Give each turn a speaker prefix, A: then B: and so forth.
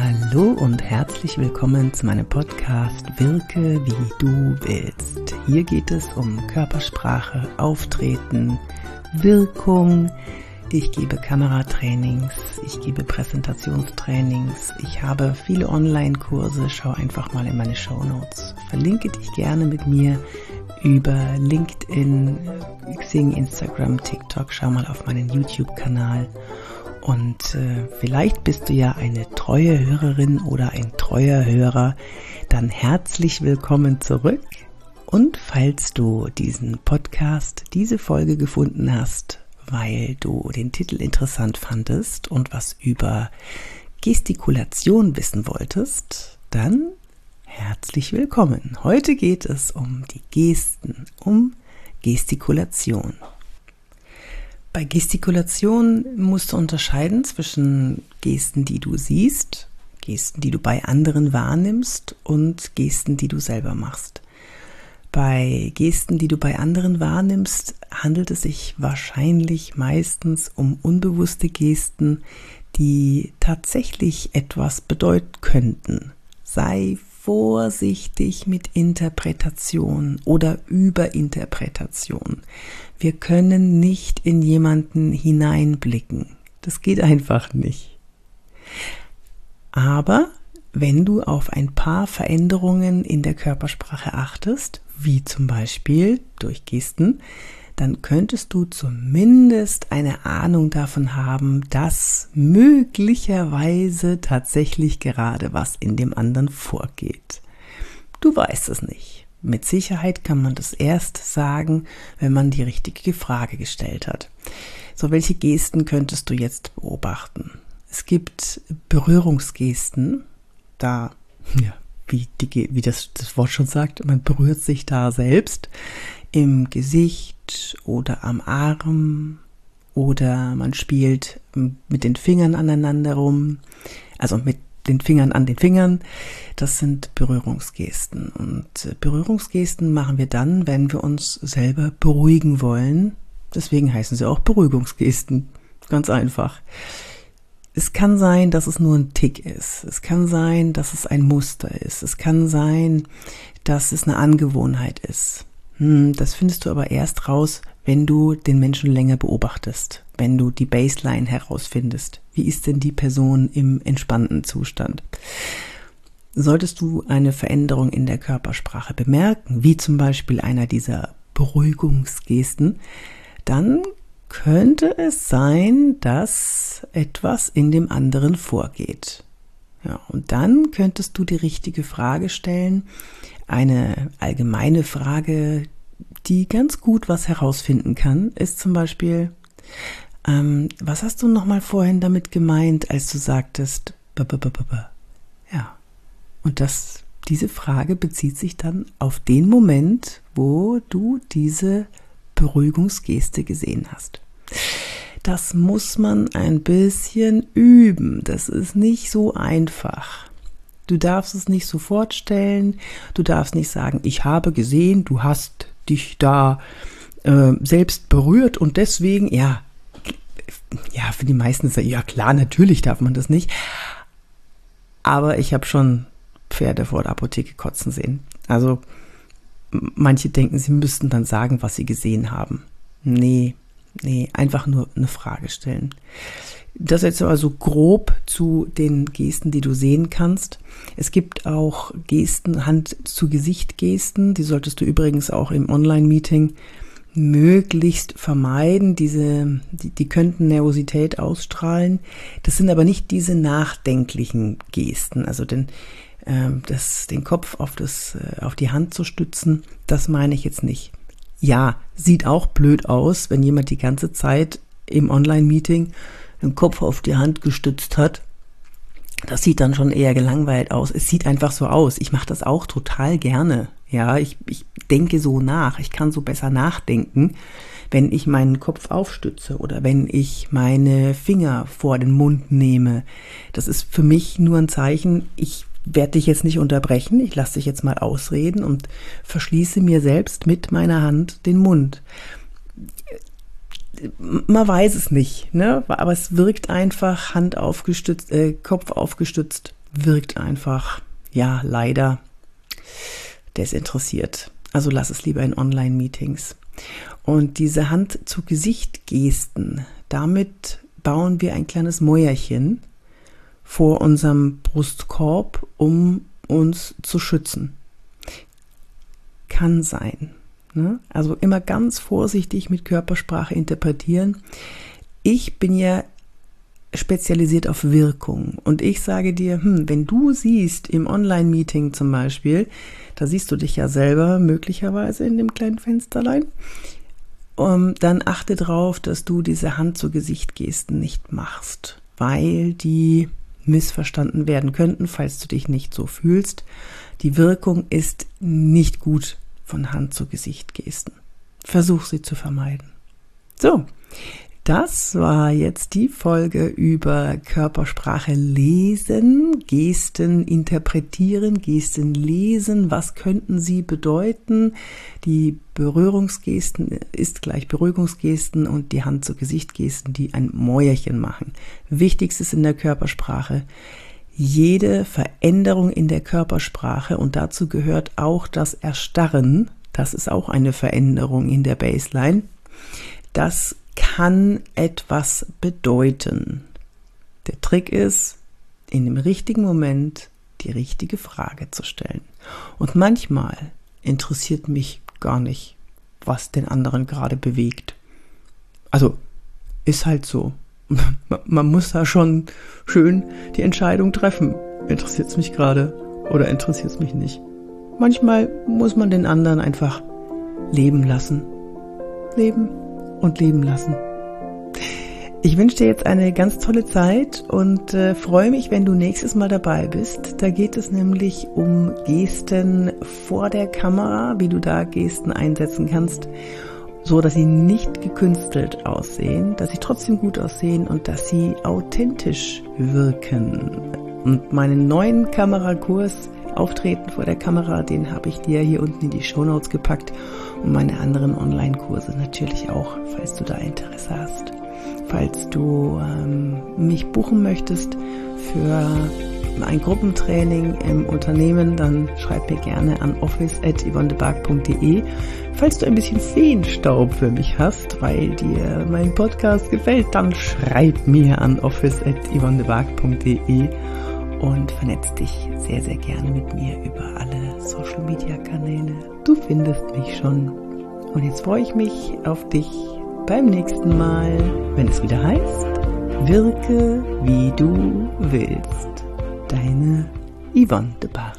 A: Hallo und herzlich willkommen zu meinem Podcast Wirke wie du willst. Hier geht es um Körpersprache, Auftreten, Wirkung. Ich gebe Kameratrainings, ich gebe Präsentationstrainings, ich habe viele Online-Kurse. Schau einfach mal in meine Show Notes. Verlinke dich gerne mit mir über LinkedIn, Xing, Instagram, TikTok. Schau mal auf meinen YouTube-Kanal und äh, vielleicht bist du ja eine treue Hörerin oder ein treuer Hörer. Dann herzlich willkommen zurück. Und falls du diesen Podcast, diese Folge gefunden hast, weil du den Titel interessant fandest und was über Gestikulation wissen wolltest, dann herzlich willkommen. Heute geht es um die Gesten, um Gestikulation. Bei Gestikulation musst du unterscheiden zwischen Gesten, die du siehst, Gesten, die du bei anderen wahrnimmst und Gesten, die du selber machst. Bei Gesten, die du bei anderen wahrnimmst, handelt es sich wahrscheinlich meistens um unbewusste Gesten, die tatsächlich etwas bedeuten könnten. Sei vorsichtig mit Interpretation oder Überinterpretation. Wir können nicht in jemanden hineinblicken. Das geht einfach nicht. Aber wenn du auf ein paar Veränderungen in der Körpersprache achtest, wie zum Beispiel durch Gesten, dann könntest du zumindest eine Ahnung davon haben, dass möglicherweise tatsächlich gerade was in dem anderen vorgeht. Du weißt es nicht. Mit Sicherheit kann man das erst sagen, wenn man die richtige Frage gestellt hat. So, welche Gesten könntest du jetzt beobachten? Es gibt Berührungsgesten, da, ja, wie, die, wie das, das Wort schon sagt, man berührt sich da selbst im Gesicht oder am Arm oder man spielt mit den Fingern aneinander rum, also mit den Fingern an den Fingern. Das sind Berührungsgesten. Und äh, Berührungsgesten machen wir dann, wenn wir uns selber beruhigen wollen. Deswegen heißen sie auch Beruhigungsgesten. Ganz einfach. Es kann sein, dass es nur ein Tick ist. Es kann sein, dass es ein Muster ist. Es kann sein, dass es eine Angewohnheit ist. Hm, das findest du aber erst raus, wenn du den Menschen länger beobachtest, wenn du die Baseline herausfindest. Wie ist denn die Person im entspannten Zustand? Solltest du eine Veränderung in der Körpersprache bemerken, wie zum Beispiel einer dieser Beruhigungsgesten, dann könnte es sein, dass etwas in dem anderen vorgeht. Ja, und dann könntest du die richtige Frage stellen, eine allgemeine Frage, die ganz gut was herausfinden kann, ist zum Beispiel, ähm, was hast du nochmal vorhin damit gemeint, als du sagtest, b -b -b ja. Und das, diese Frage bezieht sich dann auf den Moment, wo du diese Beruhigungsgeste gesehen hast. Das muss man ein bisschen üben. Das ist nicht so einfach. Du darfst es nicht sofort stellen. Du darfst nicht sagen, ich habe gesehen, du hast dich da äh, selbst berührt und deswegen, ja, ja, für die meisten ist ja klar, natürlich darf man das nicht. Aber ich habe schon Pferde vor der Apotheke kotzen sehen. Also manche denken, sie müssten dann sagen, was sie gesehen haben. Nee, nee, einfach nur eine Frage stellen. Das jetzt also grob zu den Gesten, die du sehen kannst. Es gibt auch Gesten, Hand-zu-Gesicht-Gesten, die solltest du übrigens auch im Online-Meeting möglichst vermeiden. Diese, die, die könnten Nervosität ausstrahlen. Das sind aber nicht diese nachdenklichen Gesten, also den, äh, das, den Kopf auf, das, äh, auf die Hand zu stützen, das meine ich jetzt nicht. Ja, sieht auch blöd aus, wenn jemand die ganze Zeit im Online-Meeting den Kopf auf die Hand gestützt hat. Das sieht dann schon eher gelangweilt aus. Es sieht einfach so aus. Ich mache das auch total gerne. Ja, ich, ich denke so nach. Ich kann so besser nachdenken, wenn ich meinen Kopf aufstütze oder wenn ich meine Finger vor den Mund nehme. Das ist für mich nur ein Zeichen, ich werde dich jetzt nicht unterbrechen, ich lasse dich jetzt mal ausreden und verschließe mir selbst mit meiner Hand den Mund man weiß es nicht, ne? aber es wirkt einfach Hand aufgestützt, äh, Kopf aufgestützt, wirkt einfach, ja, leider desinteressiert. Also lass es lieber in Online-Meetings. Und diese Hand-zu-Gesicht-Gesten, damit bauen wir ein kleines Mäuerchen vor unserem Brustkorb, um uns zu schützen. Kann sein. Ne? Also immer ganz vorsichtig mit Körpersprache interpretieren. Ich bin ja spezialisiert auf Wirkung. Und ich sage dir, hm, wenn du siehst im Online-Meeting zum Beispiel, da siehst du dich ja selber möglicherweise in dem kleinen Fensterlein, um, dann achte darauf, dass du diese Hand zu Gesicht Gesten nicht machst, weil die missverstanden werden könnten, falls du dich nicht so fühlst. Die Wirkung ist nicht gut von Hand zu Gesicht Gesten. Versuch sie zu vermeiden. So, das war jetzt die Folge über Körpersprache lesen, Gesten interpretieren, Gesten lesen. Was könnten sie bedeuten? Die Berührungsgesten ist gleich Beruhigungsgesten und die Hand zu Gesicht Gesten, die ein Mäuerchen machen. Wichtigstes in der Körpersprache. Jede Veränderung in der Körpersprache und dazu gehört auch das Erstarren. Das ist auch eine Veränderung in der Baseline. Das kann etwas bedeuten. Der Trick ist, in dem richtigen Moment die richtige Frage zu stellen. Und manchmal interessiert mich gar nicht, was den anderen gerade bewegt. Also ist halt so. Man muss da schon schön die Entscheidung treffen. Interessiert es mich gerade oder interessiert es mich nicht? Manchmal muss man den anderen einfach leben lassen. Leben und leben lassen. Ich wünsche dir jetzt eine ganz tolle Zeit und äh, freue mich, wenn du nächstes Mal dabei bist. Da geht es nämlich um Gesten vor der Kamera, wie du da Gesten einsetzen kannst, so dass sie nicht gekünstelt aussehen, dass sie trotzdem gut aussehen und dass sie authentisch wirken. Und meinen neuen Kamerakurs Auftreten vor der Kamera, den habe ich dir hier unten in die Show Notes gepackt und meine anderen Online-Kurse natürlich auch, falls du da Interesse hast. Falls du ähm, mich buchen möchtest für ein Gruppentraining im Unternehmen, dann schreib mir gerne an office.yvonnebark.de. Falls du ein bisschen Feenstaub für mich hast, weil dir mein Podcast gefällt, dann schreib mir an office.yvonnebark.de und vernetz dich sehr, sehr gerne mit mir über alle Social Media Kanäle. Du findest mich schon. Und jetzt freue ich mich auf dich beim nächsten Mal, wenn es wieder heißt, wirke wie du willst. Deine Yvonne de Barg.